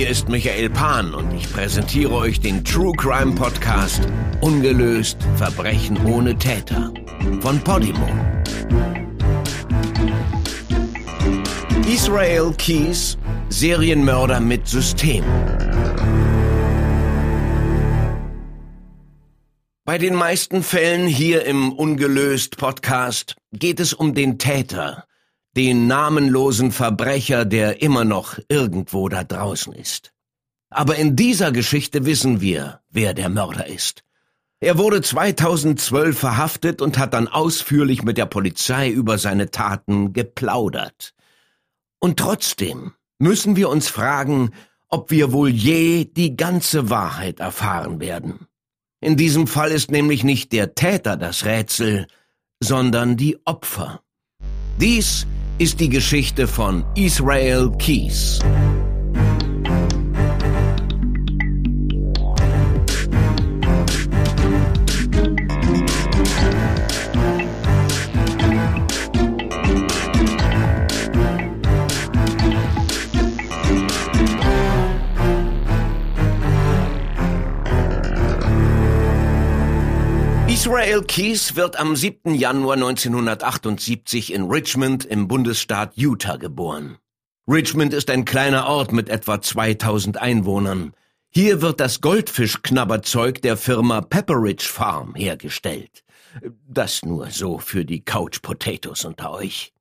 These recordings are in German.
Hier ist Michael Pan und ich präsentiere euch den True Crime Podcast Ungelöst Verbrechen ohne Täter von Podimo. Israel Keys, Serienmörder mit System. Bei den meisten Fällen hier im Ungelöst Podcast geht es um den Täter, den namenlosen Verbrecher, der immer noch irgendwo da draußen ist. Aber in dieser Geschichte wissen wir, wer der Mörder ist. Er wurde 2012 verhaftet und hat dann ausführlich mit der Polizei über seine Taten geplaudert. Und trotzdem müssen wir uns fragen, ob wir wohl je die ganze Wahrheit erfahren werden. In diesem Fall ist nämlich nicht der Täter das Rätsel, sondern die Opfer. Dies ist die Geschichte von Israel Keys. Israel Keys wird am 7. Januar 1978 in Richmond im Bundesstaat Utah geboren. Richmond ist ein kleiner Ort mit etwa 2000 Einwohnern. Hier wird das Goldfischknabberzeug der Firma Pepperidge Farm hergestellt. Das nur so für die Couch Potatoes unter euch.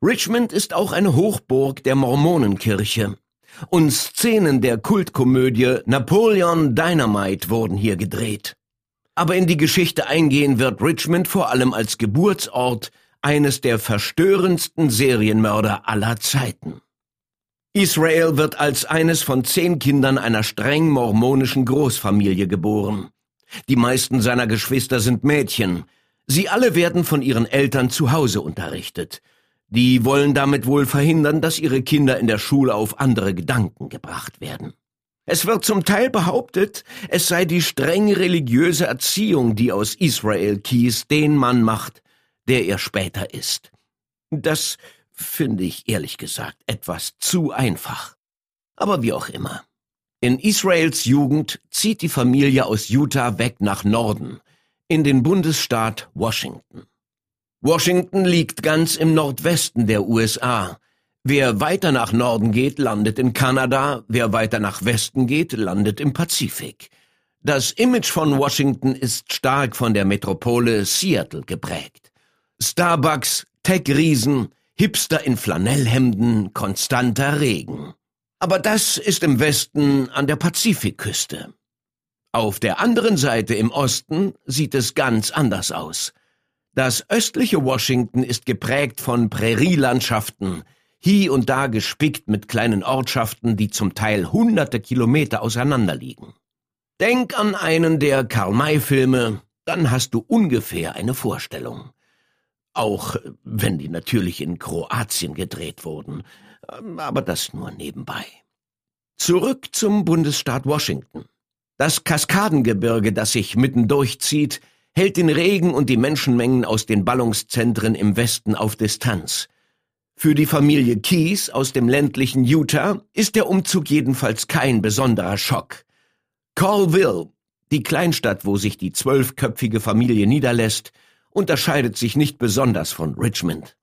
Richmond ist auch eine Hochburg der Mormonenkirche. Und Szenen der Kultkomödie Napoleon Dynamite wurden hier gedreht. Aber in die Geschichte eingehen wird Richmond vor allem als Geburtsort eines der verstörendsten Serienmörder aller Zeiten. Israel wird als eines von zehn Kindern einer streng mormonischen Großfamilie geboren. Die meisten seiner Geschwister sind Mädchen. Sie alle werden von ihren Eltern zu Hause unterrichtet. Die wollen damit wohl verhindern, dass ihre Kinder in der Schule auf andere Gedanken gebracht werden. Es wird zum Teil behauptet, es sei die streng religiöse Erziehung, die aus Israel Keys den Mann macht, der er später ist. Das finde ich ehrlich gesagt etwas zu einfach. Aber wie auch immer. In Israels Jugend zieht die Familie aus Utah weg nach Norden, in den Bundesstaat Washington. Washington liegt ganz im Nordwesten der USA, Wer weiter nach Norden geht, landet in Kanada, wer weiter nach Westen geht, landet im Pazifik. Das Image von Washington ist stark von der Metropole Seattle geprägt. Starbucks, Tech-Riesen, Hipster in Flanellhemden, konstanter Regen. Aber das ist im Westen an der Pazifikküste. Auf der anderen Seite im Osten sieht es ganz anders aus. Das östliche Washington ist geprägt von Prärielandschaften, hie und da gespickt mit kleinen Ortschaften, die zum Teil hunderte Kilometer auseinander liegen. Denk an einen der Karl-May-Filme, dann hast du ungefähr eine Vorstellung. Auch wenn die natürlich in Kroatien gedreht wurden, aber das nur nebenbei. Zurück zum Bundesstaat Washington. Das Kaskadengebirge, das sich mitten durchzieht, hält den Regen und die Menschenmengen aus den Ballungszentren im Westen auf Distanz. Für die Familie Keys aus dem ländlichen Utah ist der Umzug jedenfalls kein besonderer Schock. Colville, die Kleinstadt, wo sich die zwölfköpfige Familie niederlässt, unterscheidet sich nicht besonders von Richmond.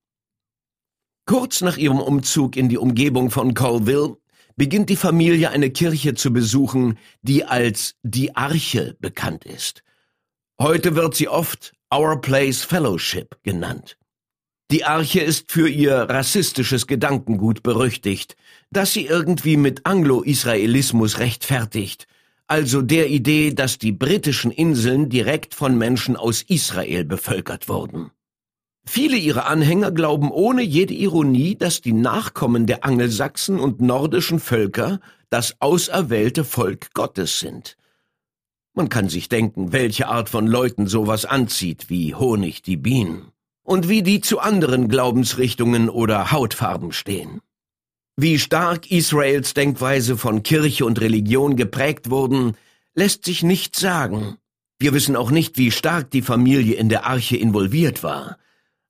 Kurz nach ihrem Umzug in die Umgebung von Colville beginnt die Familie eine Kirche zu besuchen, die als die Arche bekannt ist. Heute wird sie oft Our Place Fellowship genannt. Die Arche ist für ihr rassistisches Gedankengut berüchtigt, das sie irgendwie mit Anglo-Israelismus rechtfertigt, also der Idee, dass die britischen Inseln direkt von Menschen aus Israel bevölkert wurden. Viele ihrer Anhänger glauben ohne jede Ironie, dass die Nachkommen der Angelsachsen und nordischen Völker das auserwählte Volk Gottes sind. Man kann sich denken, welche Art von Leuten sowas anzieht, wie Honig die Bienen und wie die zu anderen Glaubensrichtungen oder Hautfarben stehen. Wie stark Israels Denkweise von Kirche und Religion geprägt wurden, lässt sich nicht sagen. Wir wissen auch nicht, wie stark die Familie in der Arche involviert war.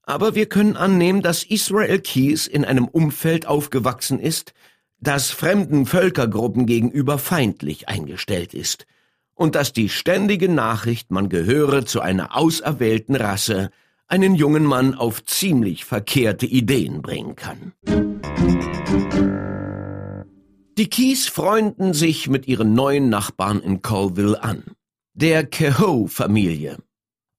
Aber wir können annehmen, dass Israel Keys in einem Umfeld aufgewachsen ist, das fremden Völkergruppen gegenüber feindlich eingestellt ist und dass die ständige Nachricht, man gehöre zu einer auserwählten Rasse, einen jungen Mann auf ziemlich verkehrte Ideen bringen kann. Die Keys freunden sich mit ihren neuen Nachbarn in Colville an, der Kehoe-Familie.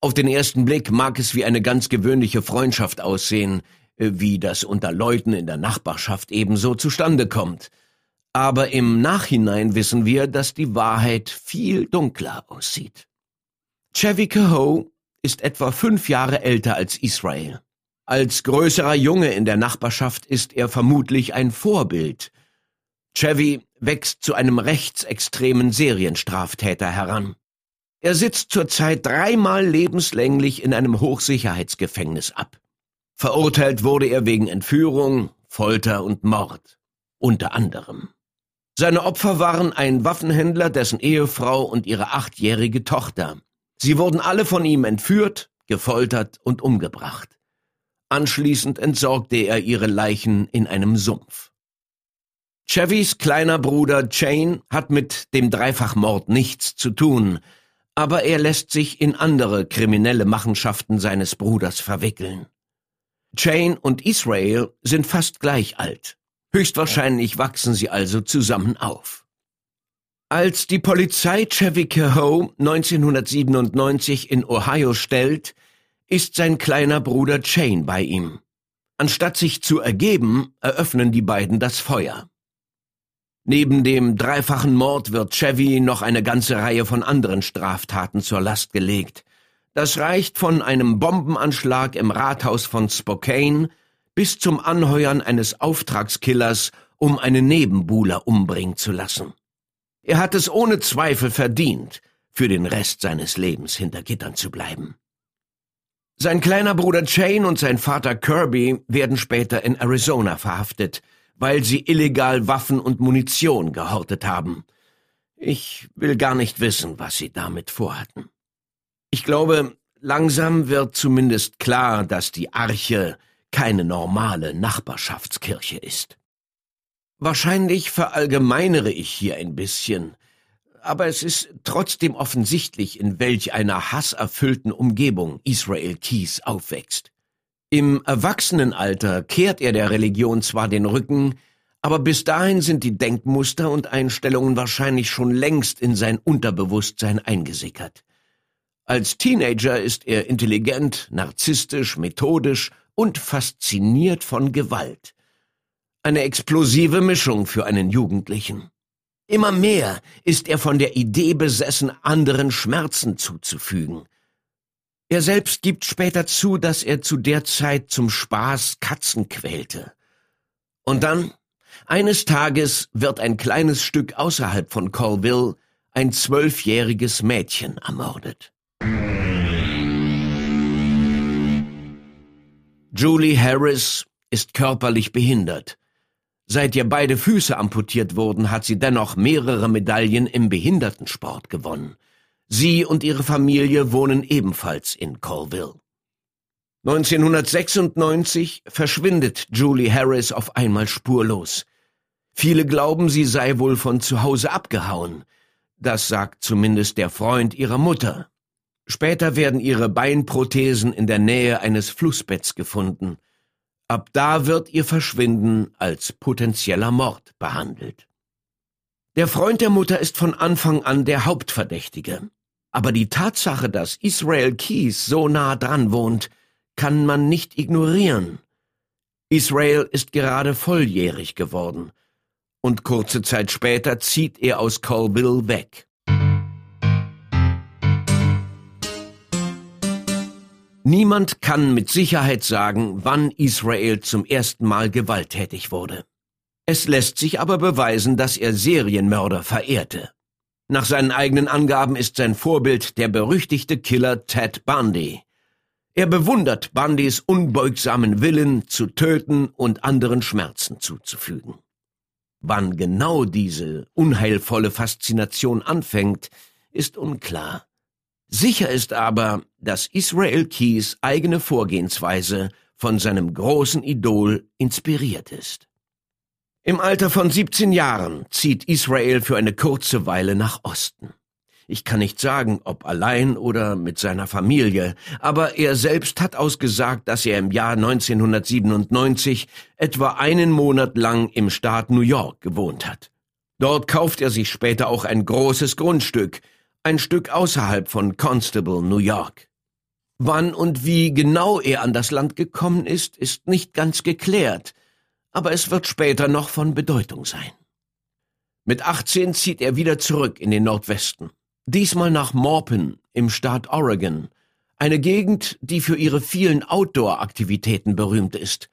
Auf den ersten Blick mag es wie eine ganz gewöhnliche Freundschaft aussehen, wie das unter Leuten in der Nachbarschaft ebenso zustande kommt. Aber im Nachhinein wissen wir, dass die Wahrheit viel dunkler aussieht. Chevy Kehoe ist etwa fünf Jahre älter als Israel. Als größerer Junge in der Nachbarschaft ist er vermutlich ein Vorbild. Chevy wächst zu einem rechtsextremen Serienstraftäter heran. Er sitzt zurzeit dreimal lebenslänglich in einem Hochsicherheitsgefängnis ab. Verurteilt wurde er wegen Entführung, Folter und Mord. Unter anderem. Seine Opfer waren ein Waffenhändler, dessen Ehefrau und ihre achtjährige Tochter. Sie wurden alle von ihm entführt, gefoltert und umgebracht. Anschließend entsorgte er ihre Leichen in einem Sumpf. Chevys kleiner Bruder Jane hat mit dem Dreifachmord nichts zu tun, aber er lässt sich in andere kriminelle Machenschaften seines Bruders verwickeln. Jane und Israel sind fast gleich alt. Höchstwahrscheinlich wachsen sie also zusammen auf. Als die Polizei Chevy Kehoe 1997 in Ohio stellt, ist sein kleiner Bruder Shane bei ihm. Anstatt sich zu ergeben, eröffnen die beiden das Feuer. Neben dem dreifachen Mord wird Chevy noch eine ganze Reihe von anderen Straftaten zur Last gelegt. Das reicht von einem Bombenanschlag im Rathaus von Spokane bis zum Anheuern eines Auftragskillers, um einen Nebenbuhler umbringen zu lassen. Er hat es ohne Zweifel verdient, für den Rest seines Lebens hinter Gittern zu bleiben. Sein kleiner Bruder Shane und sein Vater Kirby werden später in Arizona verhaftet, weil sie illegal Waffen und Munition gehortet haben. Ich will gar nicht wissen, was sie damit vorhatten. Ich glaube, langsam wird zumindest klar, dass die Arche keine normale Nachbarschaftskirche ist. Wahrscheinlich verallgemeinere ich hier ein bisschen, aber es ist trotzdem offensichtlich, in welch einer hasserfüllten Umgebung Israel Keys aufwächst. Im Erwachsenenalter kehrt er der Religion zwar den Rücken, aber bis dahin sind die Denkmuster und Einstellungen wahrscheinlich schon längst in sein Unterbewusstsein eingesickert. Als Teenager ist er intelligent, narzisstisch, methodisch und fasziniert von Gewalt. Eine explosive Mischung für einen Jugendlichen. Immer mehr ist er von der Idee besessen, anderen Schmerzen zuzufügen. Er selbst gibt später zu, dass er zu der Zeit zum Spaß Katzen quälte. Und dann, eines Tages, wird ein kleines Stück außerhalb von Colville ein zwölfjähriges Mädchen ermordet. Julie Harris ist körperlich behindert. Seit ihr beide Füße amputiert wurden, hat sie dennoch mehrere Medaillen im Behindertensport gewonnen. Sie und ihre Familie wohnen ebenfalls in Colville. 1996 verschwindet Julie Harris auf einmal spurlos. Viele glauben, sie sei wohl von zu Hause abgehauen. Das sagt zumindest der Freund ihrer Mutter. Später werden ihre Beinprothesen in der Nähe eines Flussbetts gefunden. Ab da wird ihr Verschwinden als potenzieller Mord behandelt. Der Freund der Mutter ist von Anfang an der Hauptverdächtige. Aber die Tatsache, dass Israel Keys so nah dran wohnt, kann man nicht ignorieren. Israel ist gerade volljährig geworden. Und kurze Zeit später zieht er aus Colville weg. Niemand kann mit Sicherheit sagen, wann Israel zum ersten Mal gewalttätig wurde. Es lässt sich aber beweisen, dass er Serienmörder verehrte. Nach seinen eigenen Angaben ist sein Vorbild der berüchtigte Killer Ted Bundy. Er bewundert Bundys unbeugsamen Willen zu töten und anderen Schmerzen zuzufügen. Wann genau diese unheilvolle Faszination anfängt, ist unklar. Sicher ist aber, dass Israel Keys eigene Vorgehensweise von seinem großen Idol inspiriert ist. Im Alter von 17 Jahren zieht Israel für eine kurze Weile nach Osten. Ich kann nicht sagen, ob allein oder mit seiner Familie, aber er selbst hat ausgesagt, dass er im Jahr 1997 etwa einen Monat lang im Staat New York gewohnt hat. Dort kauft er sich später auch ein großes Grundstück, ein Stück außerhalb von Constable, New York. Wann und wie genau er an das Land gekommen ist, ist nicht ganz geklärt, aber es wird später noch von Bedeutung sein. Mit 18 zieht er wieder zurück in den Nordwesten, diesmal nach Maupin im Staat Oregon, eine Gegend, die für ihre vielen Outdoor-Aktivitäten berühmt ist.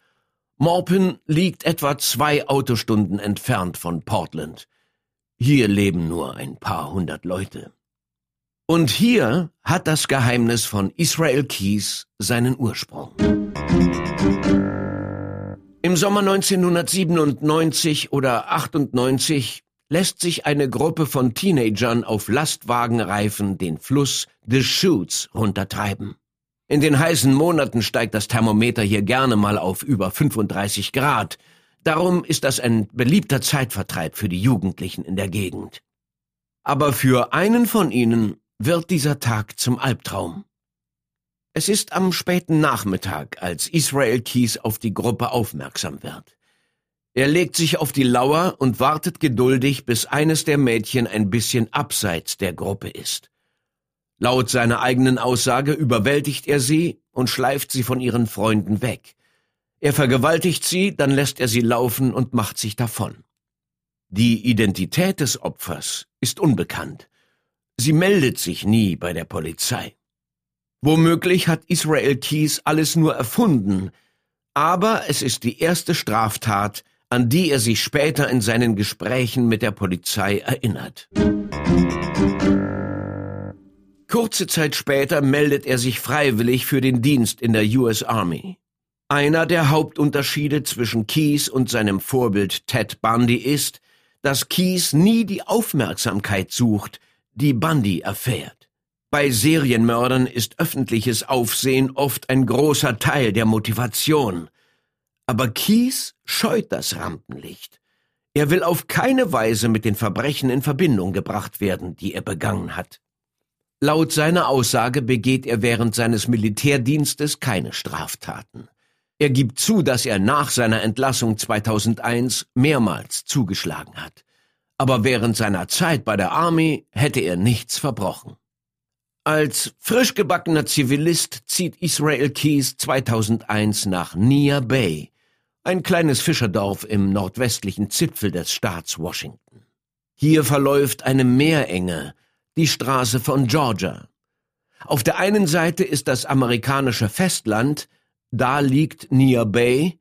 Maupin liegt etwa zwei Autostunden entfernt von Portland. Hier leben nur ein paar hundert Leute. Und hier hat das Geheimnis von Israel Keys seinen Ursprung. Im Sommer 1997 oder 98 lässt sich eine Gruppe von Teenagern auf Lastwagenreifen den Fluss des Shoots runtertreiben. In den heißen Monaten steigt das Thermometer hier gerne mal auf über 35 Grad. Darum ist das ein beliebter Zeitvertreib für die Jugendlichen in der Gegend. Aber für einen von ihnen wird dieser Tag zum Albtraum. Es ist am späten Nachmittag, als Israel Keys auf die Gruppe aufmerksam wird. Er legt sich auf die Lauer und wartet geduldig, bis eines der Mädchen ein bisschen abseits der Gruppe ist. Laut seiner eigenen Aussage überwältigt er sie und schleift sie von ihren Freunden weg. Er vergewaltigt sie, dann lässt er sie laufen und macht sich davon. Die Identität des Opfers ist unbekannt. Sie meldet sich nie bei der Polizei. Womöglich hat Israel Keys alles nur erfunden, aber es ist die erste Straftat, an die er sich später in seinen Gesprächen mit der Polizei erinnert. Kurze Zeit später meldet er sich freiwillig für den Dienst in der US Army. Einer der Hauptunterschiede zwischen Keys und seinem Vorbild Ted Bundy ist, dass Keys nie die Aufmerksamkeit sucht, die Bundy erfährt. Bei Serienmördern ist öffentliches Aufsehen oft ein großer Teil der Motivation. Aber Kies scheut das Rampenlicht. Er will auf keine Weise mit den Verbrechen in Verbindung gebracht werden, die er begangen hat. Laut seiner Aussage begeht er während seines Militärdienstes keine Straftaten. Er gibt zu, dass er nach seiner Entlassung 2001 mehrmals zugeschlagen hat. Aber während seiner Zeit bei der Army hätte er nichts verbrochen. Als frisch gebackener Zivilist zieht Israel Keys 2001 nach Nia Bay, ein kleines Fischerdorf im nordwestlichen Zipfel des Staats Washington. Hier verläuft eine Meerenge, die Straße von Georgia. Auf der einen Seite ist das amerikanische Festland, da liegt Nia Bay,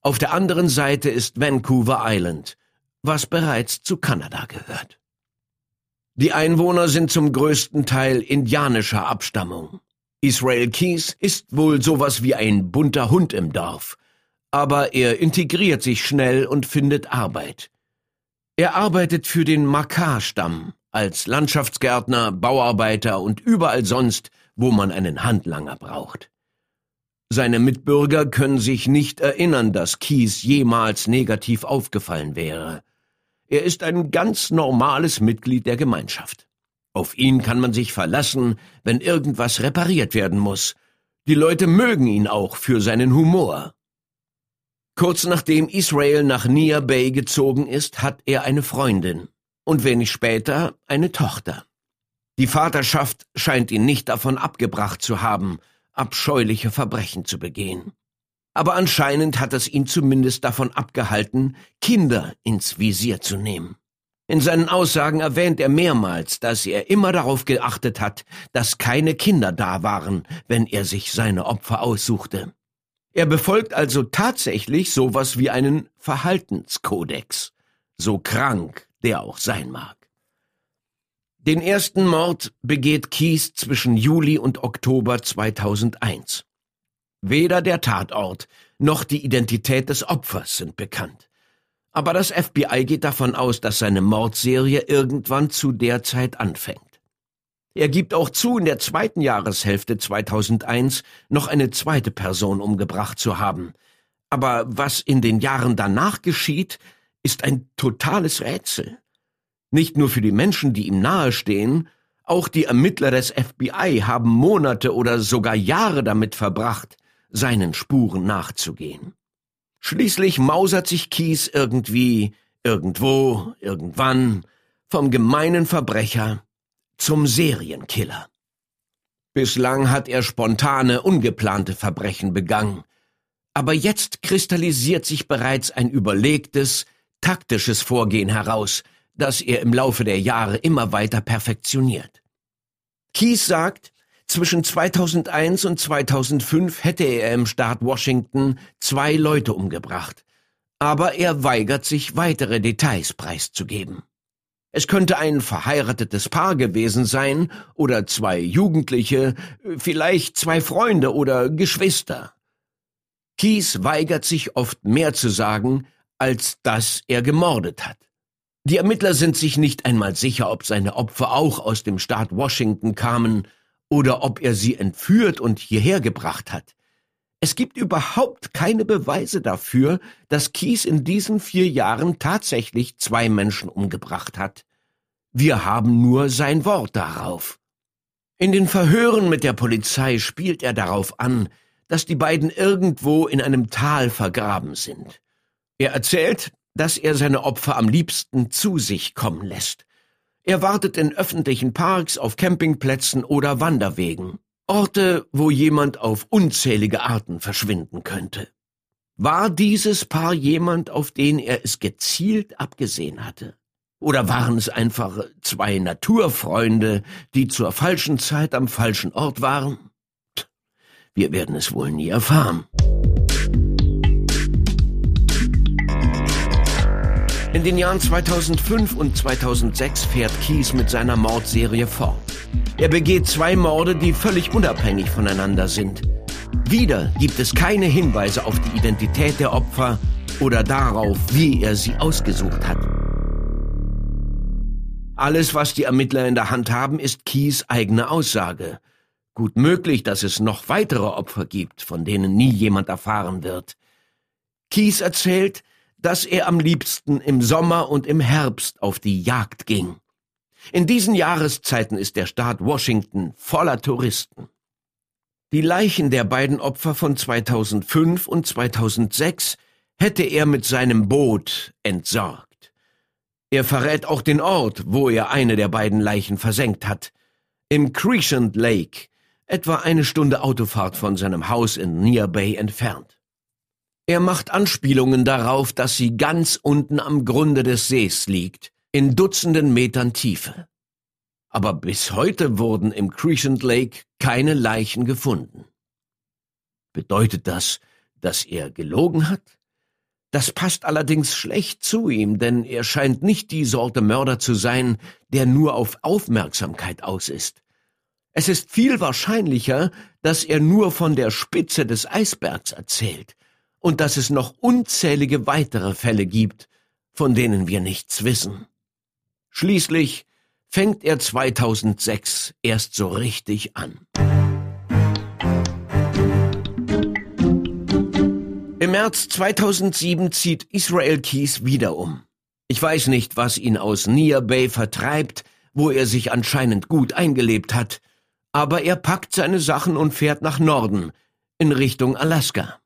auf der anderen Seite ist Vancouver Island, was bereits zu Kanada gehört. Die Einwohner sind zum größten Teil indianischer Abstammung. Israel Keys ist wohl sowas wie ein bunter Hund im Dorf, aber er integriert sich schnell und findet Arbeit. Er arbeitet für den Makar-Stamm als Landschaftsgärtner, Bauarbeiter und überall sonst, wo man einen Handlanger braucht. Seine Mitbürger können sich nicht erinnern, dass Kies jemals negativ aufgefallen wäre. Er ist ein ganz normales Mitglied der Gemeinschaft. Auf ihn kann man sich verlassen, wenn irgendwas repariert werden muss. Die Leute mögen ihn auch für seinen Humor. Kurz nachdem Israel nach Nia Bay gezogen ist, hat er eine Freundin und wenig später eine Tochter. Die Vaterschaft scheint ihn nicht davon abgebracht zu haben, abscheuliche Verbrechen zu begehen aber anscheinend hat es ihn zumindest davon abgehalten, Kinder ins Visier zu nehmen. In seinen Aussagen erwähnt er mehrmals, dass er immer darauf geachtet hat, dass keine Kinder da waren, wenn er sich seine Opfer aussuchte. Er befolgt also tatsächlich sowas wie einen Verhaltenskodex, so krank der auch sein mag. Den ersten Mord begeht Kies zwischen Juli und Oktober 2001. Weder der Tatort noch die Identität des Opfers sind bekannt. Aber das FBI geht davon aus, dass seine Mordserie irgendwann zu der Zeit anfängt. Er gibt auch zu, in der zweiten Jahreshälfte 2001 noch eine zweite Person umgebracht zu haben. Aber was in den Jahren danach geschieht, ist ein totales Rätsel. Nicht nur für die Menschen, die ihm nahestehen, auch die Ermittler des FBI haben Monate oder sogar Jahre damit verbracht, seinen Spuren nachzugehen. Schließlich mausert sich Kies irgendwie, irgendwo, irgendwann vom gemeinen Verbrecher zum Serienkiller. Bislang hat er spontane, ungeplante Verbrechen begangen, aber jetzt kristallisiert sich bereits ein überlegtes, taktisches Vorgehen heraus, das er im Laufe der Jahre immer weiter perfektioniert. Keys sagt, zwischen 2001 und 2005 hätte er im Staat Washington zwei Leute umgebracht, aber er weigert sich, weitere Details preiszugeben. Es könnte ein verheiratetes Paar gewesen sein oder zwei Jugendliche, vielleicht zwei Freunde oder Geschwister. Keys weigert sich oft mehr zu sagen, als dass er gemordet hat. Die Ermittler sind sich nicht einmal sicher, ob seine Opfer auch aus dem Staat Washington kamen oder ob er sie entführt und hierher gebracht hat. Es gibt überhaupt keine Beweise dafür, dass Kies in diesen vier Jahren tatsächlich zwei Menschen umgebracht hat. Wir haben nur sein Wort darauf. In den Verhören mit der Polizei spielt er darauf an, dass die beiden irgendwo in einem Tal vergraben sind. Er erzählt, dass er seine Opfer am liebsten zu sich kommen lässt. Er wartet in öffentlichen Parks, auf Campingplätzen oder Wanderwegen. Orte, wo jemand auf unzählige Arten verschwinden könnte. War dieses Paar jemand, auf den er es gezielt abgesehen hatte? Oder waren es einfach zwei Naturfreunde, die zur falschen Zeit am falschen Ort waren? Wir werden es wohl nie erfahren. In den Jahren 2005 und 2006 fährt Keys mit seiner Mordserie fort. Er begeht zwei Morde, die völlig unabhängig voneinander sind. Wieder gibt es keine Hinweise auf die Identität der Opfer oder darauf, wie er sie ausgesucht hat. Alles, was die Ermittler in der Hand haben, ist Keys eigene Aussage. Gut möglich, dass es noch weitere Opfer gibt, von denen nie jemand erfahren wird. Keys erzählt, dass er am liebsten im Sommer und im Herbst auf die Jagd ging. In diesen Jahreszeiten ist der Staat Washington voller Touristen. Die Leichen der beiden Opfer von 2005 und 2006 hätte er mit seinem Boot entsorgt. Er verrät auch den Ort, wo er eine der beiden Leichen versenkt hat. Im Crescent Lake, etwa eine Stunde Autofahrt von seinem Haus in Near Bay entfernt. Er macht Anspielungen darauf, dass sie ganz unten am Grunde des Sees liegt, in Dutzenden Metern Tiefe. Aber bis heute wurden im Crescent Lake keine Leichen gefunden. Bedeutet das, dass er gelogen hat? Das passt allerdings schlecht zu ihm, denn er scheint nicht die Sorte Mörder zu sein, der nur auf Aufmerksamkeit aus ist. Es ist viel wahrscheinlicher, dass er nur von der Spitze des Eisbergs erzählt, und dass es noch unzählige weitere Fälle gibt, von denen wir nichts wissen. Schließlich fängt er 2006 erst so richtig an. Im März 2007 zieht Israel Keys wieder um. Ich weiß nicht, was ihn aus Near Bay vertreibt, wo er sich anscheinend gut eingelebt hat, aber er packt seine Sachen und fährt nach Norden, in Richtung Alaska.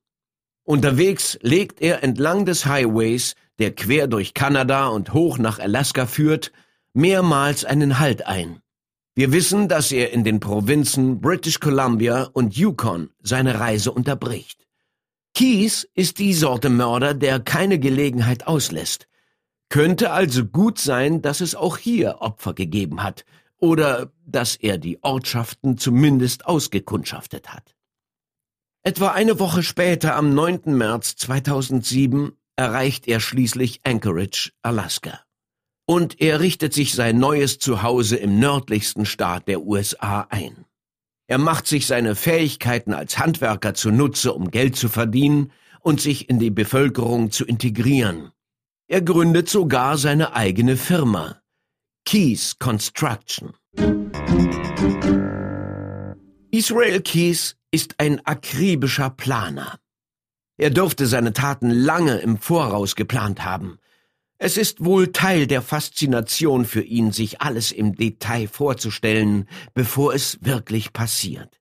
Unterwegs legt er entlang des Highways, der quer durch Kanada und hoch nach Alaska führt, mehrmals einen Halt ein. Wir wissen, dass er in den Provinzen British Columbia und Yukon seine Reise unterbricht. Keys ist die Sorte Mörder, der keine Gelegenheit auslässt. Könnte also gut sein, dass es auch hier Opfer gegeben hat oder dass er die Ortschaften zumindest ausgekundschaftet hat. Etwa eine Woche später, am 9. März 2007, erreicht er schließlich Anchorage, Alaska. Und er richtet sich sein neues Zuhause im nördlichsten Staat der USA ein. Er macht sich seine Fähigkeiten als Handwerker zunutze, um Geld zu verdienen und sich in die Bevölkerung zu integrieren. Er gründet sogar seine eigene Firma, Keys Construction. Israel Keys ist ein akribischer Planer. Er durfte seine Taten lange im Voraus geplant haben. Es ist wohl Teil der Faszination für ihn, sich alles im Detail vorzustellen, bevor es wirklich passiert.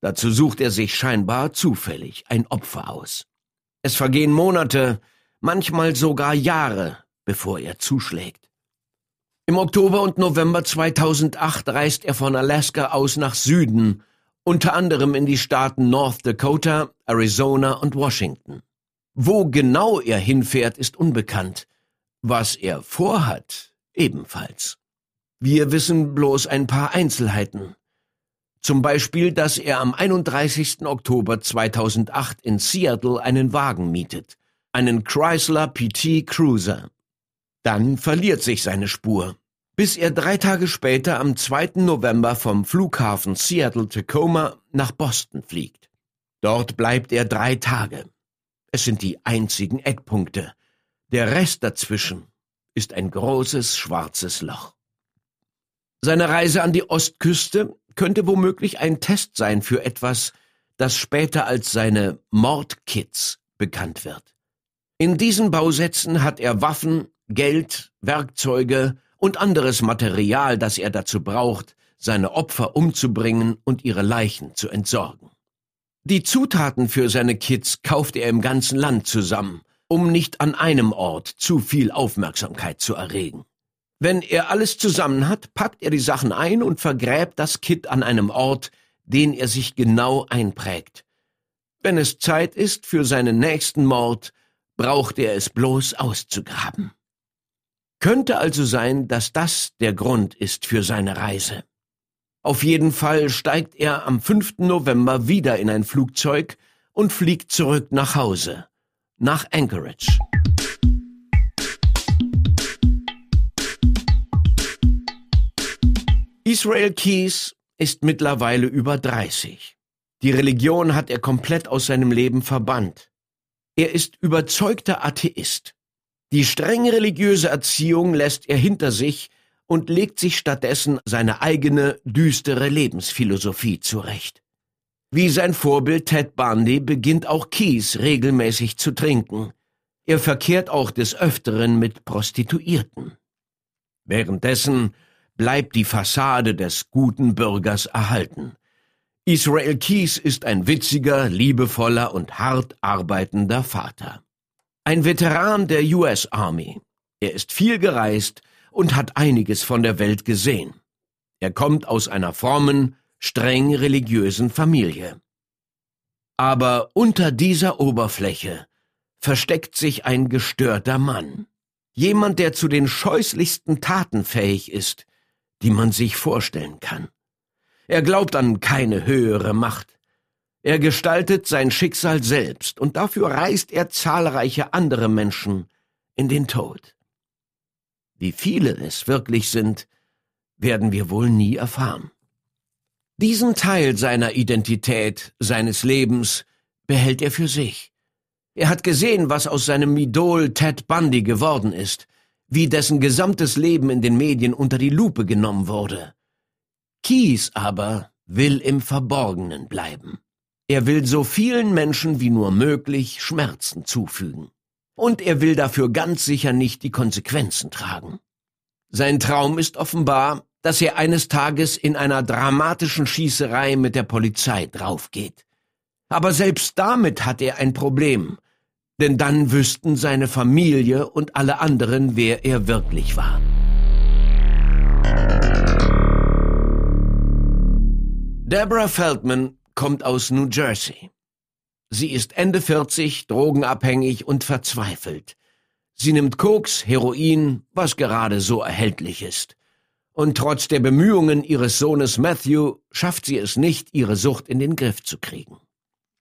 Dazu sucht er sich scheinbar zufällig ein Opfer aus. Es vergehen Monate, manchmal sogar Jahre, bevor er zuschlägt. Im Oktober und November 2008 reist er von Alaska aus nach Süden, unter anderem in die Staaten North Dakota, Arizona und Washington. Wo genau er hinfährt, ist unbekannt. Was er vorhat, ebenfalls. Wir wissen bloß ein paar Einzelheiten. Zum Beispiel, dass er am 31. Oktober 2008 in Seattle einen Wagen mietet, einen Chrysler PT Cruiser. Dann verliert sich seine Spur, bis er drei Tage später am 2. November vom Flughafen Seattle-Tacoma nach Boston fliegt. Dort bleibt er drei Tage. Es sind die einzigen Eckpunkte. Der Rest dazwischen ist ein großes schwarzes Loch. Seine Reise an die Ostküste könnte womöglich ein Test sein für etwas, das später als seine Mordkits bekannt wird. In diesen Bausätzen hat er Waffen, Geld, Werkzeuge und anderes Material, das er dazu braucht, seine Opfer umzubringen und ihre Leichen zu entsorgen. Die Zutaten für seine Kits kauft er im ganzen Land zusammen, um nicht an einem Ort zu viel Aufmerksamkeit zu erregen. Wenn er alles zusammen hat, packt er die Sachen ein und vergräbt das Kit an einem Ort, den er sich genau einprägt. Wenn es Zeit ist für seinen nächsten Mord, braucht er es bloß auszugraben. Könnte also sein, dass das der Grund ist für seine Reise. Auf jeden Fall steigt er am 5. November wieder in ein Flugzeug und fliegt zurück nach Hause, nach Anchorage. Israel Keys ist mittlerweile über 30. Die Religion hat er komplett aus seinem Leben verbannt. Er ist überzeugter Atheist. Die strenge religiöse Erziehung lässt er hinter sich und legt sich stattdessen seine eigene düstere Lebensphilosophie zurecht. Wie sein Vorbild Ted Bundy beginnt auch Keys regelmäßig zu trinken. Er verkehrt auch des Öfteren mit Prostituierten. Währenddessen bleibt die Fassade des guten Bürgers erhalten. Israel Keys ist ein witziger, liebevoller und hart arbeitender Vater. Ein Veteran der US Army. Er ist viel gereist und hat einiges von der Welt gesehen. Er kommt aus einer frommen, streng religiösen Familie. Aber unter dieser Oberfläche versteckt sich ein gestörter Mann. Jemand, der zu den scheußlichsten Taten fähig ist, die man sich vorstellen kann. Er glaubt an keine höhere Macht. Er gestaltet sein Schicksal selbst und dafür reißt er zahlreiche andere Menschen in den Tod. Wie viele es wirklich sind, werden wir wohl nie erfahren. Diesen Teil seiner Identität, seines Lebens, behält er für sich. Er hat gesehen, was aus seinem Idol Ted Bundy geworden ist, wie dessen gesamtes Leben in den Medien unter die Lupe genommen wurde. Kies aber will im Verborgenen bleiben. Er will so vielen Menschen wie nur möglich Schmerzen zufügen. Und er will dafür ganz sicher nicht die Konsequenzen tragen. Sein Traum ist offenbar, dass er eines Tages in einer dramatischen Schießerei mit der Polizei draufgeht. Aber selbst damit hat er ein Problem, denn dann wüssten seine Familie und alle anderen, wer er wirklich war. Deborah Feldman kommt aus New Jersey. Sie ist Ende 40, drogenabhängig und verzweifelt. Sie nimmt Koks, Heroin, was gerade so erhältlich ist. Und trotz der Bemühungen ihres Sohnes Matthew schafft sie es nicht, ihre Sucht in den Griff zu kriegen.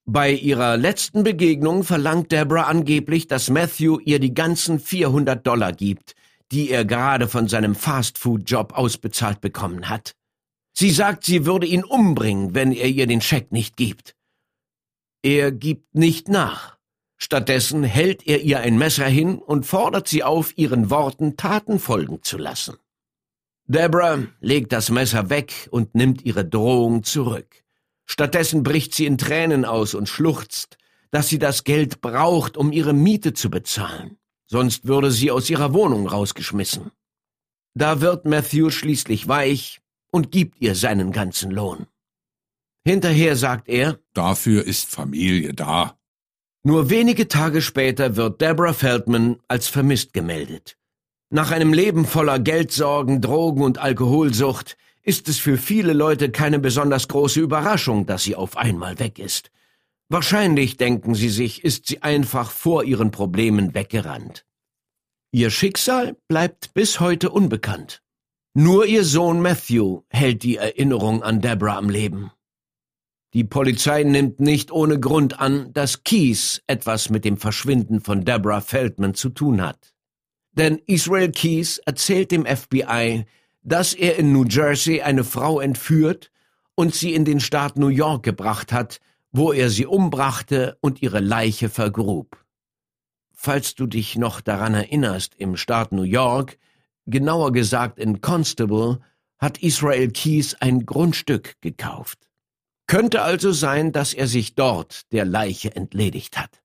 Bei ihrer letzten Begegnung verlangt Deborah angeblich, dass Matthew ihr die ganzen 400 Dollar gibt, die er gerade von seinem Fastfood-Job ausbezahlt bekommen hat. Sie sagt, sie würde ihn umbringen, wenn er ihr den Scheck nicht gibt. Er gibt nicht nach. Stattdessen hält er ihr ein Messer hin und fordert sie auf, ihren Worten Taten folgen zu lassen. Deborah legt das Messer weg und nimmt ihre Drohung zurück. Stattdessen bricht sie in Tränen aus und schluchzt, dass sie das Geld braucht, um ihre Miete zu bezahlen. sonst würde sie aus ihrer Wohnung rausgeschmissen. Da wird Matthew schließlich weich und gibt ihr seinen ganzen Lohn. Hinterher sagt er, Dafür ist Familie da. Nur wenige Tage später wird Deborah Feldman als vermisst gemeldet. Nach einem Leben voller Geldsorgen, Drogen und Alkoholsucht ist es für viele Leute keine besonders große Überraschung, dass sie auf einmal weg ist. Wahrscheinlich, denken sie sich, ist sie einfach vor ihren Problemen weggerannt. Ihr Schicksal bleibt bis heute unbekannt. Nur ihr Sohn Matthew hält die Erinnerung an Deborah am Leben. Die Polizei nimmt nicht ohne Grund an, dass Keys etwas mit dem Verschwinden von Deborah Feldman zu tun hat. Denn Israel Keys erzählt dem FBI, dass er in New Jersey eine Frau entführt und sie in den Staat New York gebracht hat, wo er sie umbrachte und ihre Leiche vergrub. Falls du dich noch daran erinnerst, im Staat New York, genauer gesagt in Constable, hat Israel Keys ein Grundstück gekauft. Könnte also sein, dass er sich dort der Leiche entledigt hat.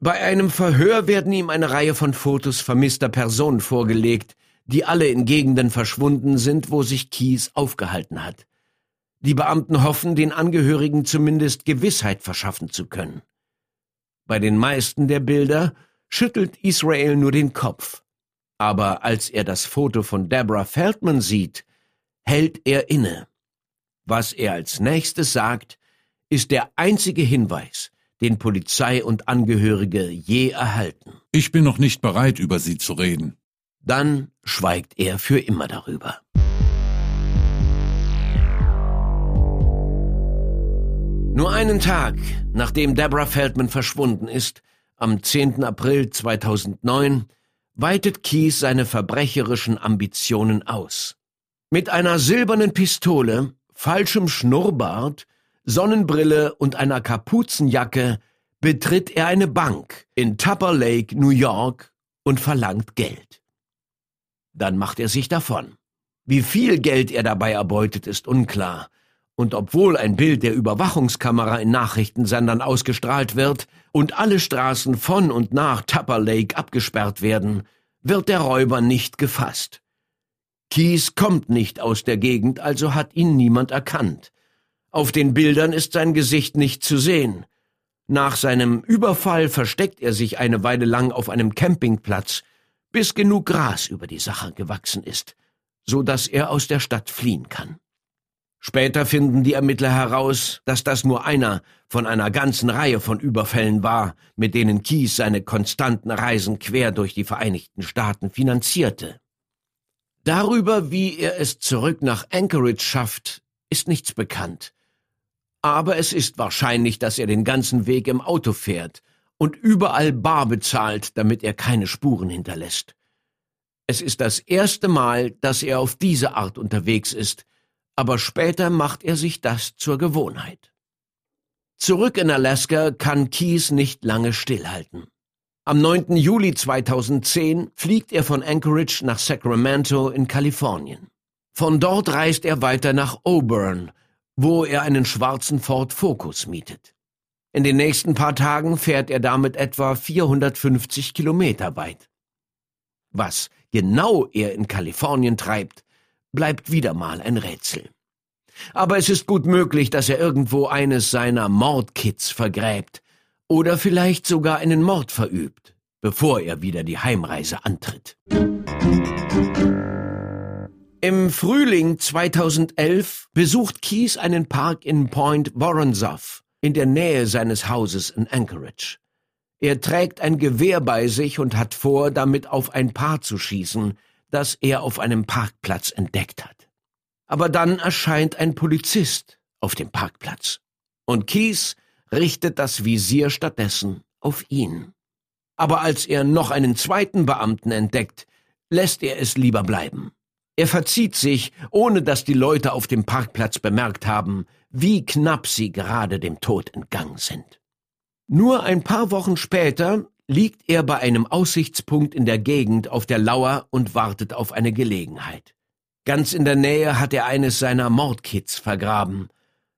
Bei einem Verhör werden ihm eine Reihe von Fotos vermisster Personen vorgelegt, die alle in Gegenden verschwunden sind, wo sich Keys aufgehalten hat. Die Beamten hoffen, den Angehörigen zumindest Gewissheit verschaffen zu können. Bei den meisten der Bilder schüttelt Israel nur den Kopf. Aber als er das Foto von Deborah Feldman sieht, hält er inne. Was er als nächstes sagt, ist der einzige Hinweis, den Polizei und Angehörige je erhalten. Ich bin noch nicht bereit, über sie zu reden. Dann schweigt er für immer darüber. Nur einen Tag, nachdem Deborah Feldman verschwunden ist, am 10. April 2009, weitet Keys seine verbrecherischen Ambitionen aus. Mit einer silbernen Pistole, falschem Schnurrbart, Sonnenbrille und einer Kapuzenjacke betritt er eine Bank in Tupper Lake, New York und verlangt Geld. Dann macht er sich davon. Wie viel Geld er dabei erbeutet, ist unklar. Und obwohl ein Bild der Überwachungskamera in Nachrichtensendern ausgestrahlt wird und alle Straßen von und nach Tupper Lake abgesperrt werden, wird der Räuber nicht gefasst. Keys kommt nicht aus der Gegend, also hat ihn niemand erkannt. Auf den Bildern ist sein Gesicht nicht zu sehen. Nach seinem Überfall versteckt er sich eine Weile lang auf einem Campingplatz, bis genug Gras über die Sache gewachsen ist, so dass er aus der Stadt fliehen kann. Später finden die Ermittler heraus, dass das nur einer von einer ganzen Reihe von Überfällen war, mit denen Kies seine konstanten Reisen quer durch die Vereinigten Staaten finanzierte. Darüber, wie er es zurück nach Anchorage schafft, ist nichts bekannt. Aber es ist wahrscheinlich, dass er den ganzen Weg im Auto fährt und überall bar bezahlt, damit er keine Spuren hinterlässt. Es ist das erste Mal, dass er auf diese Art unterwegs ist, aber später macht er sich das zur Gewohnheit. Zurück in Alaska kann Keys nicht lange stillhalten. Am 9. Juli 2010 fliegt er von Anchorage nach Sacramento in Kalifornien. Von dort reist er weiter nach Auburn, wo er einen schwarzen Ford Focus mietet. In den nächsten paar Tagen fährt er damit etwa 450 Kilometer weit. Was genau er in Kalifornien treibt, bleibt wieder mal ein Rätsel. Aber es ist gut möglich, dass er irgendwo eines seiner Mordkits vergräbt oder vielleicht sogar einen Mord verübt, bevor er wieder die Heimreise antritt. Im Frühling 2011 besucht Keys einen Park in Point Woronzow in der Nähe seines Hauses in Anchorage. Er trägt ein Gewehr bei sich und hat vor, damit auf ein Paar zu schießen, das er auf einem Parkplatz entdeckt hat. Aber dann erscheint ein Polizist auf dem Parkplatz. Und Keys richtet das Visier stattdessen auf ihn. Aber als er noch einen zweiten Beamten entdeckt, lässt er es lieber bleiben. Er verzieht sich, ohne dass die Leute auf dem Parkplatz bemerkt haben, wie knapp sie gerade dem Tod entgangen sind. Nur ein paar Wochen später liegt er bei einem Aussichtspunkt in der Gegend auf der Lauer und wartet auf eine Gelegenheit. Ganz in der Nähe hat er eines seiner Mordkits vergraben.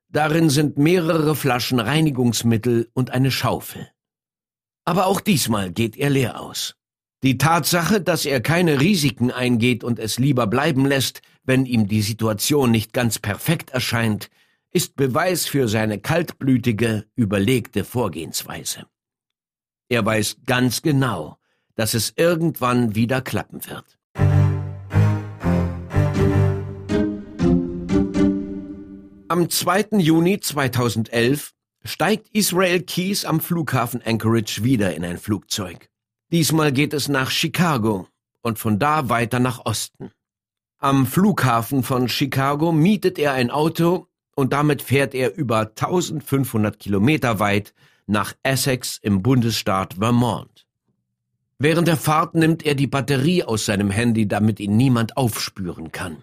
Darin sind mehrere Flaschen Reinigungsmittel und eine Schaufel. Aber auch diesmal geht er leer aus. Die Tatsache, dass er keine Risiken eingeht und es lieber bleiben lässt, wenn ihm die Situation nicht ganz perfekt erscheint, ist Beweis für seine kaltblütige, überlegte Vorgehensweise. Er weiß ganz genau, dass es irgendwann wieder klappen wird. Am 2. Juni 2011 steigt Israel Keys am Flughafen Anchorage wieder in ein Flugzeug. Diesmal geht es nach Chicago und von da weiter nach Osten. Am Flughafen von Chicago mietet er ein Auto und damit fährt er über 1500 Kilometer weit nach Essex im Bundesstaat Vermont. Während der Fahrt nimmt er die Batterie aus seinem Handy, damit ihn niemand aufspüren kann.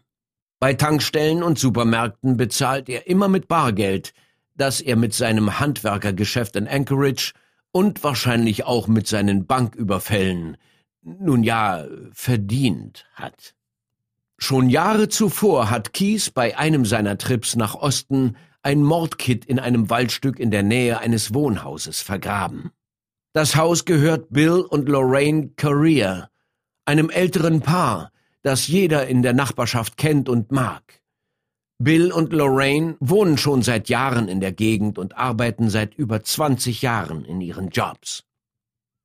Bei Tankstellen und Supermärkten bezahlt er immer mit Bargeld, das er mit seinem Handwerkergeschäft in Anchorage und wahrscheinlich auch mit seinen Banküberfällen, nun ja, verdient hat. Schon Jahre zuvor hat Kies bei einem seiner Trips nach Osten ein Mordkit in einem Waldstück in der Nähe eines Wohnhauses vergraben. Das Haus gehört Bill und Lorraine Correa, einem älteren Paar, das jeder in der Nachbarschaft kennt und mag. Bill und Lorraine wohnen schon seit Jahren in der Gegend und arbeiten seit über 20 Jahren in ihren Jobs.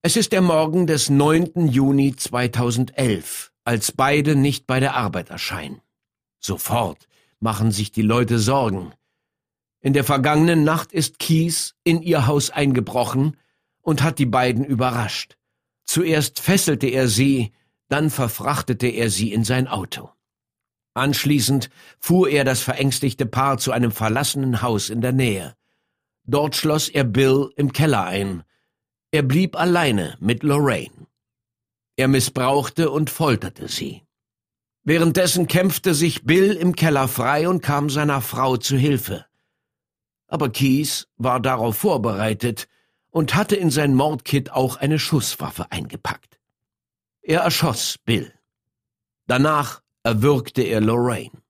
Es ist der Morgen des 9. Juni 2011, als beide nicht bei der Arbeit erscheinen. Sofort machen sich die Leute Sorgen. In der vergangenen Nacht ist Keys in ihr Haus eingebrochen und hat die beiden überrascht. Zuerst fesselte er sie, dann verfrachtete er sie in sein Auto. Anschließend fuhr er das verängstigte Paar zu einem verlassenen Haus in der Nähe. Dort schloss er Bill im Keller ein. Er blieb alleine mit Lorraine. Er missbrauchte und folterte sie. Währenddessen kämpfte sich Bill im Keller frei und kam seiner Frau zu Hilfe. Aber Keys war darauf vorbereitet und hatte in sein Mordkit auch eine Schusswaffe eingepackt. Er erschoss Bill. Danach erwürgte er Lorraine.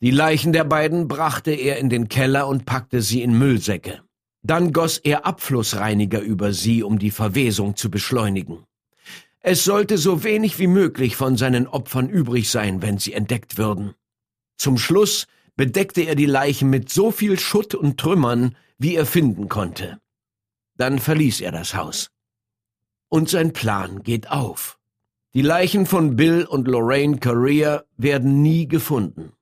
Die Leichen der beiden brachte er in den Keller und packte sie in Müllsäcke. Dann goss er Abflussreiniger über sie, um die Verwesung zu beschleunigen. Es sollte so wenig wie möglich von seinen Opfern übrig sein, wenn sie entdeckt würden. Zum Schluss bedeckte er die Leichen mit so viel Schutt und Trümmern, wie er finden konnte. Dann verließ er das Haus. Und sein Plan geht auf. Die Leichen von Bill und Lorraine Correa werden nie gefunden.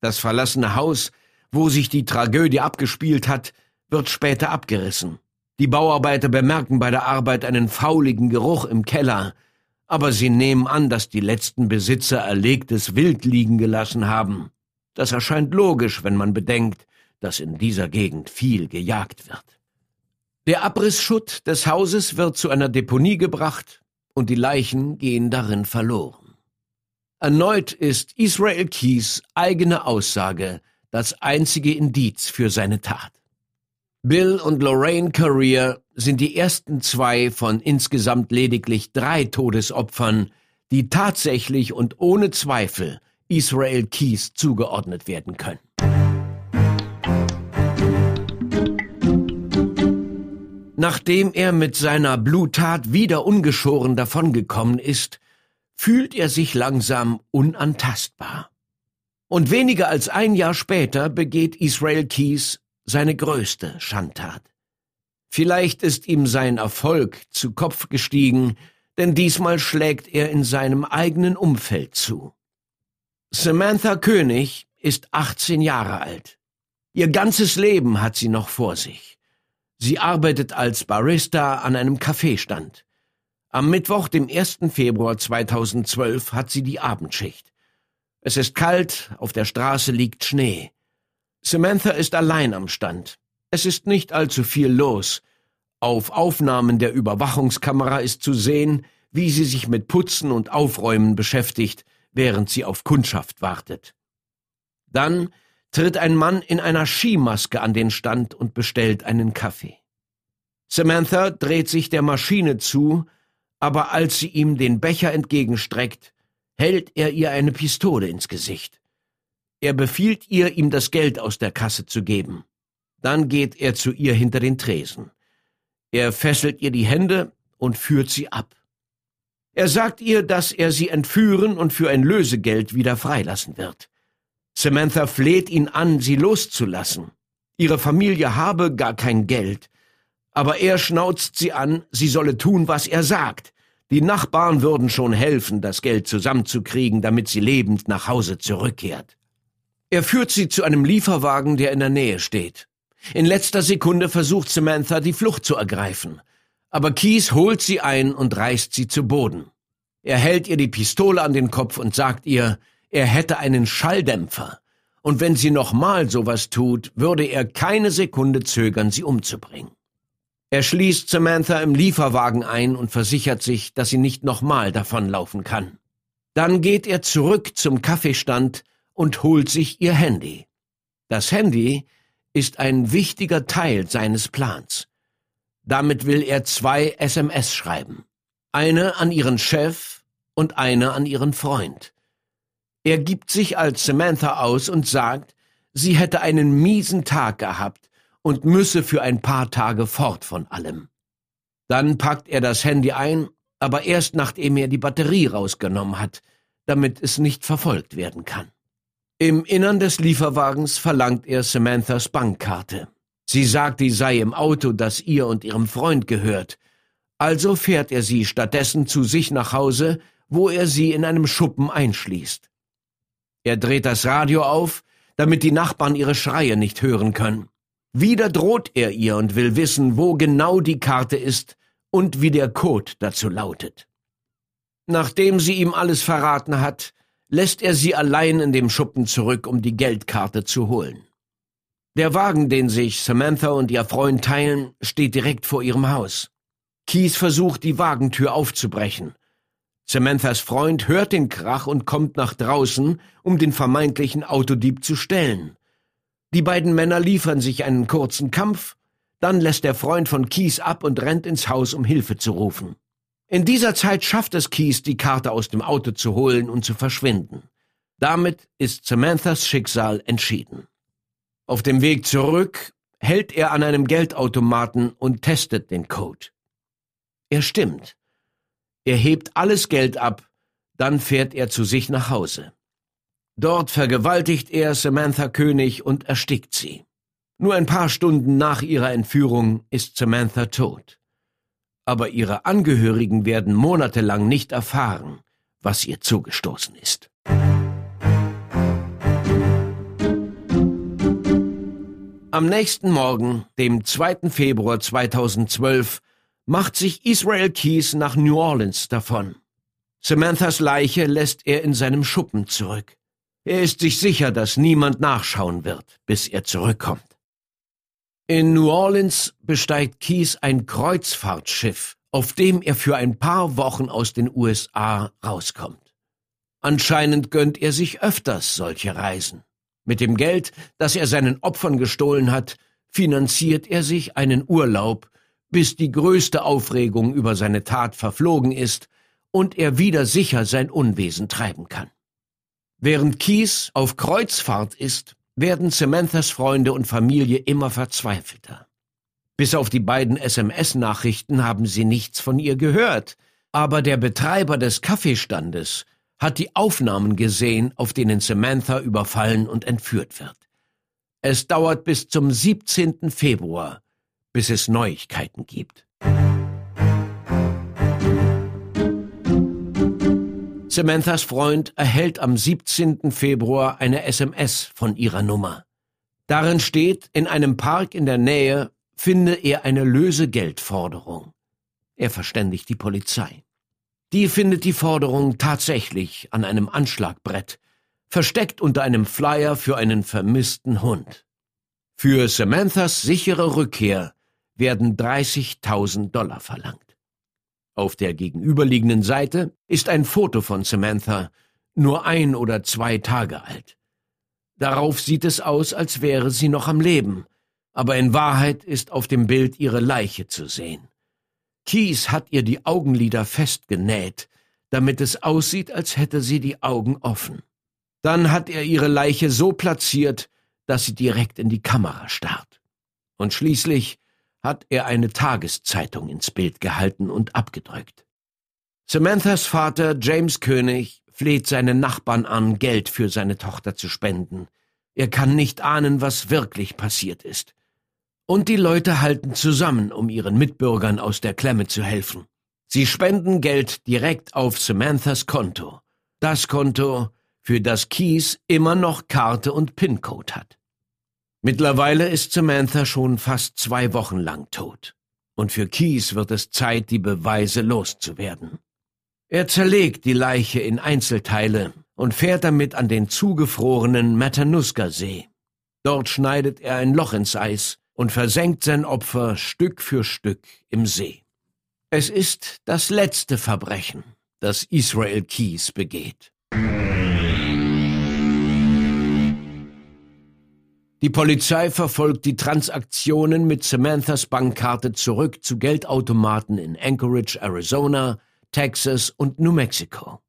Das verlassene Haus, wo sich die Tragödie abgespielt hat, wird später abgerissen. Die Bauarbeiter bemerken bei der Arbeit einen fauligen Geruch im Keller, aber sie nehmen an, dass die letzten Besitzer erlegtes Wild liegen gelassen haben. Das erscheint logisch, wenn man bedenkt, dass in dieser Gegend viel gejagt wird. Der Abrissschutt des Hauses wird zu einer Deponie gebracht und die Leichen gehen darin verloren. Erneut ist Israel Keys eigene Aussage das einzige Indiz für seine Tat. Bill und Lorraine Career sind die ersten zwei von insgesamt lediglich drei Todesopfern, die tatsächlich und ohne Zweifel Israel Keys zugeordnet werden können. Nachdem er mit seiner Bluttat wieder ungeschoren davongekommen ist, fühlt er sich langsam unantastbar. Und weniger als ein Jahr später begeht Israel Keys seine größte Schandtat. Vielleicht ist ihm sein Erfolg zu Kopf gestiegen, denn diesmal schlägt er in seinem eigenen Umfeld zu. Samantha König ist 18 Jahre alt. Ihr ganzes Leben hat sie noch vor sich. Sie arbeitet als Barista an einem Kaffeestand. Am Mittwoch, dem 1. Februar 2012, hat sie die Abendschicht. Es ist kalt, auf der Straße liegt Schnee. Samantha ist allein am Stand. Es ist nicht allzu viel los. Auf Aufnahmen der Überwachungskamera ist zu sehen, wie sie sich mit Putzen und Aufräumen beschäftigt, während sie auf Kundschaft wartet. Dann tritt ein Mann in einer Skimaske an den Stand und bestellt einen Kaffee. Samantha dreht sich der Maschine zu, aber als sie ihm den Becher entgegenstreckt, hält er ihr eine Pistole ins Gesicht. Er befiehlt ihr, ihm das Geld aus der Kasse zu geben. Dann geht er zu ihr hinter den Tresen. Er fesselt ihr die Hände und führt sie ab. Er sagt ihr, dass er sie entführen und für ein Lösegeld wieder freilassen wird. Samantha fleht ihn an, sie loszulassen. Ihre Familie habe gar kein Geld. Aber er schnauzt sie an, sie solle tun, was er sagt. Die Nachbarn würden schon helfen, das Geld zusammenzukriegen, damit sie lebend nach Hause zurückkehrt. Er führt sie zu einem Lieferwagen, der in der Nähe steht. In letzter Sekunde versucht Samantha, die Flucht zu ergreifen. Aber Keys holt sie ein und reißt sie zu Boden. Er hält ihr die Pistole an den Kopf und sagt ihr, er hätte einen Schalldämpfer. Und wenn sie nochmal sowas tut, würde er keine Sekunde zögern, sie umzubringen. Er schließt Samantha im Lieferwagen ein und versichert sich, dass sie nicht nochmal davonlaufen kann. Dann geht er zurück zum Kaffeestand und holt sich ihr Handy. Das Handy ist ein wichtiger Teil seines Plans. Damit will er zwei SMS schreiben. Eine an ihren Chef und eine an ihren Freund. Er gibt sich als Samantha aus und sagt, sie hätte einen miesen Tag gehabt und müsse für ein paar Tage fort von allem. Dann packt er das Handy ein, aber erst nachdem er die Batterie rausgenommen hat, damit es nicht verfolgt werden kann. Im Innern des Lieferwagens verlangt er Samanthas Bankkarte. Sie sagt, die sei im Auto, das ihr und ihrem Freund gehört. Also fährt er sie stattdessen zu sich nach Hause, wo er sie in einem Schuppen einschließt. Er dreht das Radio auf, damit die Nachbarn ihre Schreie nicht hören können. Wieder droht er ihr und will wissen, wo genau die Karte ist und wie der Code dazu lautet. Nachdem sie ihm alles verraten hat, lässt er sie allein in dem Schuppen zurück, um die Geldkarte zu holen. Der Wagen, den sich Samantha und ihr Freund teilen, steht direkt vor ihrem Haus. Keith versucht, die Wagentür aufzubrechen. Samanthas Freund hört den Krach und kommt nach draußen, um den vermeintlichen Autodieb zu stellen. Die beiden Männer liefern sich einen kurzen Kampf, dann lässt der Freund von Keith ab und rennt ins Haus, um Hilfe zu rufen. In dieser Zeit schafft es Keys, die Karte aus dem Auto zu holen und zu verschwinden. Damit ist Samanthas Schicksal entschieden. Auf dem Weg zurück hält er an einem Geldautomaten und testet den Code. Er stimmt. Er hebt alles Geld ab, dann fährt er zu sich nach Hause. Dort vergewaltigt er Samantha König und erstickt sie. Nur ein paar Stunden nach ihrer Entführung ist Samantha tot aber ihre Angehörigen werden monatelang nicht erfahren, was ihr zugestoßen ist. Am nächsten Morgen, dem 2. Februar 2012, macht sich Israel Keys nach New Orleans davon. Samanthas Leiche lässt er in seinem Schuppen zurück. Er ist sich sicher, dass niemand nachschauen wird, bis er zurückkommt. In New Orleans besteigt Keys ein Kreuzfahrtschiff, auf dem er für ein paar Wochen aus den USA rauskommt. Anscheinend gönnt er sich öfters solche Reisen. Mit dem Geld, das er seinen Opfern gestohlen hat, finanziert er sich einen Urlaub, bis die größte Aufregung über seine Tat verflogen ist und er wieder sicher sein Unwesen treiben kann. Während Keys auf Kreuzfahrt ist, werden Samanthas Freunde und Familie immer verzweifelter. Bis auf die beiden SMS-Nachrichten haben sie nichts von ihr gehört, aber der Betreiber des Kaffeestandes hat die Aufnahmen gesehen, auf denen Samantha überfallen und entführt wird. Es dauert bis zum 17. Februar, bis es Neuigkeiten gibt. Samanthas Freund erhält am 17. Februar eine SMS von ihrer Nummer. Darin steht, in einem Park in der Nähe finde er eine Lösegeldforderung. Er verständigt die Polizei. Die findet die Forderung tatsächlich an einem Anschlagbrett, versteckt unter einem Flyer für einen vermissten Hund. Für Samanthas sichere Rückkehr werden 30.000 Dollar verlangt. Auf der gegenüberliegenden Seite ist ein Foto von Samantha, nur ein oder zwei Tage alt. Darauf sieht es aus, als wäre sie noch am Leben, aber in Wahrheit ist auf dem Bild ihre Leiche zu sehen. Keys hat ihr die Augenlider festgenäht, damit es aussieht, als hätte sie die Augen offen. Dann hat er ihre Leiche so platziert, dass sie direkt in die Kamera starrt. Und schließlich hat er eine Tageszeitung ins Bild gehalten und abgedrückt. Samanthas Vater, James König, fleht seine Nachbarn an, Geld für seine Tochter zu spenden. Er kann nicht ahnen, was wirklich passiert ist. Und die Leute halten zusammen, um ihren Mitbürgern aus der Klemme zu helfen. Sie spenden Geld direkt auf Samanthas Konto. Das Konto, für das Keys immer noch Karte und PIN-Code hat. Mittlerweile ist Samantha schon fast zwei Wochen lang tot. Und für Keys wird es Zeit, die Beweise loszuwerden. Er zerlegt die Leiche in Einzelteile und fährt damit an den zugefrorenen Matanuska-See. Dort schneidet er ein Loch ins Eis und versenkt sein Opfer Stück für Stück im See. Es ist das letzte Verbrechen, das Israel Keys begeht. Die Polizei verfolgt die Transaktionen mit Samanthas Bankkarte zurück zu Geldautomaten in Anchorage, Arizona, Texas und New Mexico.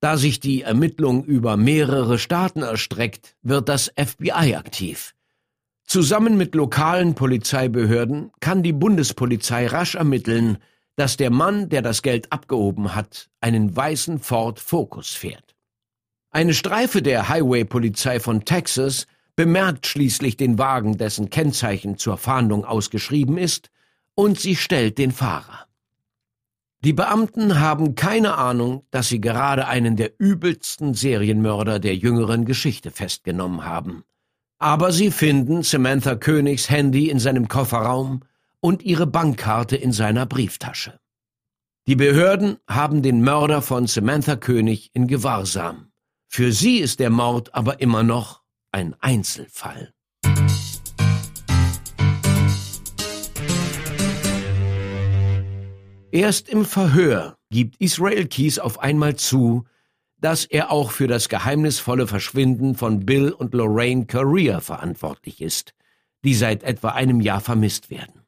Da sich die Ermittlung über mehrere Staaten erstreckt, wird das FBI aktiv. Zusammen mit lokalen Polizeibehörden kann die Bundespolizei rasch ermitteln, dass der Mann, der das Geld abgehoben hat, einen weißen Ford Focus fährt. Eine Streife der Highway-Polizei von Texas bemerkt schließlich den Wagen, dessen Kennzeichen zur Fahndung ausgeschrieben ist, und sie stellt den Fahrer. Die Beamten haben keine Ahnung, dass sie gerade einen der übelsten Serienmörder der jüngeren Geschichte festgenommen haben. Aber sie finden Samantha Königs Handy in seinem Kofferraum und ihre Bankkarte in seiner Brieftasche. Die Behörden haben den Mörder von Samantha König in Gewahrsam. Für sie ist der Mord aber immer noch ein Einzelfall. Erst im Verhör gibt Israel Keys auf einmal zu, dass er auch für das geheimnisvolle Verschwinden von Bill und Lorraine Career verantwortlich ist, die seit etwa einem Jahr vermisst werden.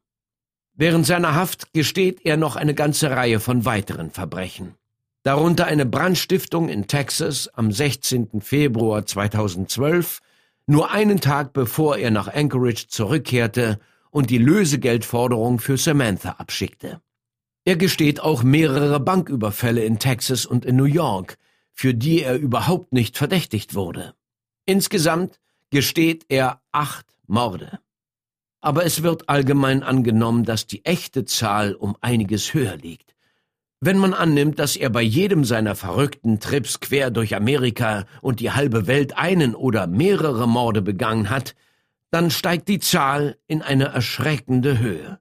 Während seiner Haft gesteht er noch eine ganze Reihe von weiteren Verbrechen. Darunter eine Brandstiftung in Texas am 16. Februar 2012, nur einen Tag bevor er nach Anchorage zurückkehrte und die Lösegeldforderung für Samantha abschickte. Er gesteht auch mehrere Banküberfälle in Texas und in New York, für die er überhaupt nicht verdächtigt wurde. Insgesamt gesteht er acht Morde. Aber es wird allgemein angenommen, dass die echte Zahl um einiges höher liegt. Wenn man annimmt, dass er bei jedem seiner verrückten Trips quer durch Amerika und die halbe Welt einen oder mehrere Morde begangen hat, dann steigt die Zahl in eine erschreckende Höhe.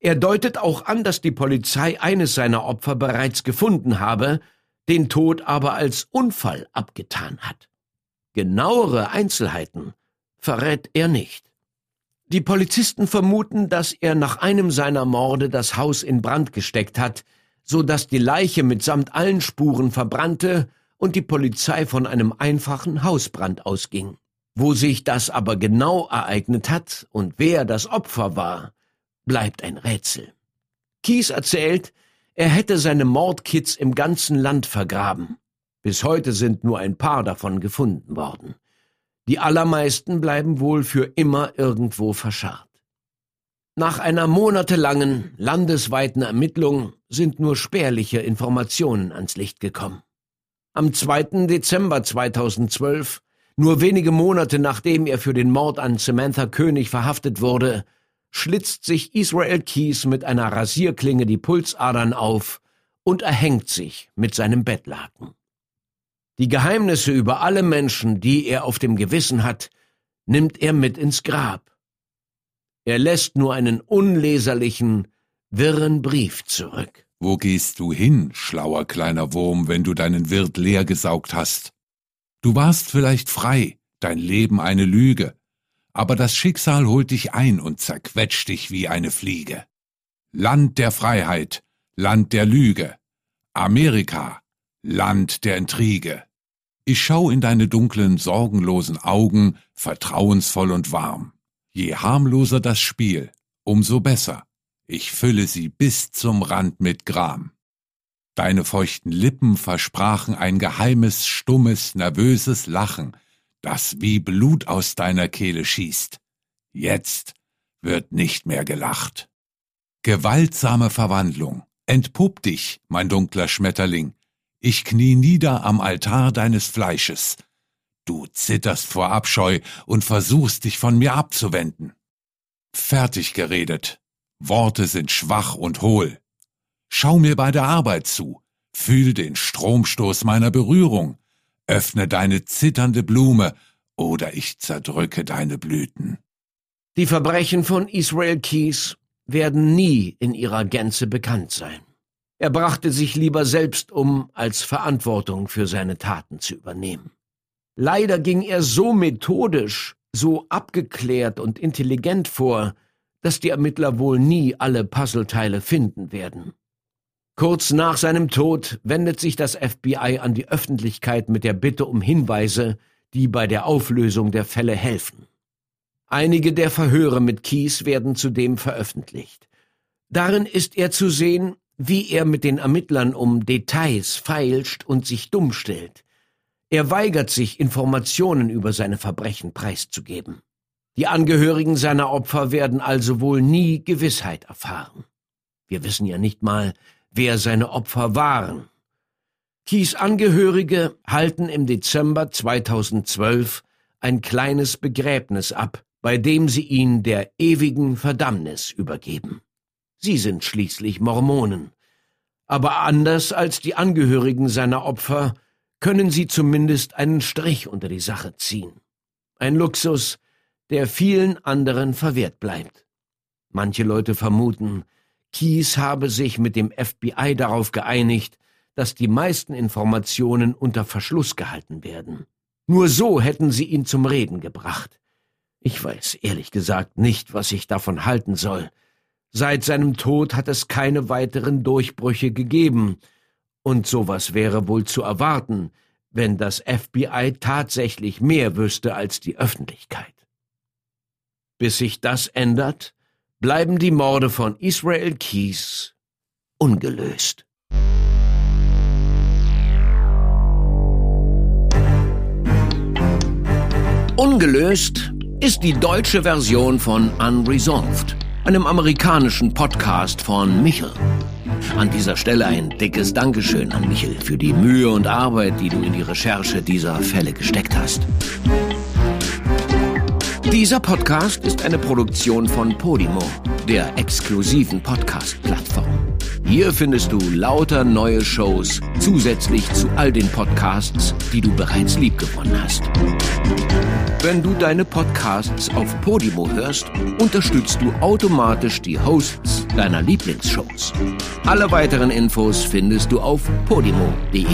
Er deutet auch an, dass die Polizei eines seiner Opfer bereits gefunden habe, den Tod aber als Unfall abgetan hat. Genauere Einzelheiten verrät er nicht. Die Polizisten vermuten, dass er nach einem seiner Morde das Haus in Brand gesteckt hat, so dass die Leiche mitsamt allen Spuren verbrannte und die Polizei von einem einfachen Hausbrand ausging. Wo sich das aber genau ereignet hat und wer das Opfer war, bleibt ein Rätsel. Kies erzählt, er hätte seine Mordkits im ganzen Land vergraben. Bis heute sind nur ein paar davon gefunden worden. Die allermeisten bleiben wohl für immer irgendwo verscharrt. Nach einer monatelangen, landesweiten Ermittlung sind nur spärliche Informationen ans Licht gekommen. Am 2. Dezember 2012, nur wenige Monate nachdem er für den Mord an Samantha König verhaftet wurde, schlitzt sich Israel Keys mit einer Rasierklinge die Pulsadern auf und erhängt sich mit seinem Bettlaken. Die Geheimnisse über alle Menschen, die er auf dem Gewissen hat, nimmt er mit ins Grab. Er lässt nur einen unleserlichen, wirren Brief zurück. Wo gehst du hin, schlauer kleiner Wurm, wenn du deinen Wirt leer gesaugt hast? Du warst vielleicht frei, dein Leben eine Lüge, aber das Schicksal holt dich ein und zerquetscht dich wie eine Fliege. Land der Freiheit, Land der Lüge, Amerika, Land der Intrige. Ich schau in deine dunklen, sorgenlosen Augen, vertrauensvoll und warm. Je harmloser das Spiel, umso besser. Ich fülle sie bis zum Rand mit Gram. Deine feuchten Lippen versprachen ein geheimes, stummes, nervöses Lachen, das wie Blut aus deiner Kehle schießt. Jetzt wird nicht mehr gelacht. Gewaltsame Verwandlung, Entpupp dich, mein dunkler Schmetterling. Ich knie nieder am Altar deines Fleisches. Du zitterst vor Abscheu und versuchst dich von mir abzuwenden. Fertig geredet. Worte sind schwach und hohl. Schau mir bei der Arbeit zu. Fühl den Stromstoß meiner Berührung. Öffne deine zitternde Blume oder ich zerdrücke deine Blüten. Die Verbrechen von Israel Keys werden nie in ihrer Gänze bekannt sein. Er brachte sich lieber selbst um, als Verantwortung für seine Taten zu übernehmen. Leider ging er so methodisch, so abgeklärt und intelligent vor, dass die Ermittler wohl nie alle Puzzleteile finden werden. Kurz nach seinem Tod wendet sich das FBI an die Öffentlichkeit mit der Bitte um Hinweise, die bei der Auflösung der Fälle helfen. Einige der Verhöre mit Kies werden zudem veröffentlicht. Darin ist er zu sehen, wie er mit den Ermittlern um Details feilscht und sich dumm stellt. Er weigert sich, Informationen über seine Verbrechen preiszugeben. Die Angehörigen seiner Opfer werden also wohl nie Gewissheit erfahren. Wir wissen ja nicht mal, wer seine Opfer waren. Kies Angehörige halten im Dezember 2012 ein kleines Begräbnis ab, bei dem sie ihn der ewigen Verdammnis übergeben. Sie sind schließlich Mormonen. Aber anders als die Angehörigen seiner Opfer können sie zumindest einen Strich unter die Sache ziehen. Ein Luxus, der vielen anderen verwehrt bleibt. Manche Leute vermuten, Kies habe sich mit dem FBI darauf geeinigt, dass die meisten Informationen unter Verschluss gehalten werden. Nur so hätten sie ihn zum Reden gebracht. Ich weiß ehrlich gesagt nicht, was ich davon halten soll. Seit seinem Tod hat es keine weiteren Durchbrüche gegeben, und sowas wäre wohl zu erwarten, wenn das FBI tatsächlich mehr wüsste als die Öffentlichkeit. Bis sich das ändert, bleiben die Morde von Israel Keys ungelöst. Ungelöst ist die deutsche Version von Unresolved, einem amerikanischen Podcast von Michel. An dieser Stelle ein dickes Dankeschön an Michel für die Mühe und Arbeit, die du in die Recherche dieser Fälle gesteckt hast. Dieser Podcast ist eine Produktion von Podimo, der exklusiven Podcast-Plattform. Hier findest du lauter neue Shows zusätzlich zu all den Podcasts, die du bereits liebgewonnen hast. Wenn du deine Podcasts auf Podimo hörst, unterstützt du automatisch die Hosts deiner Lieblingsshows. Alle weiteren Infos findest du auf podimo.de.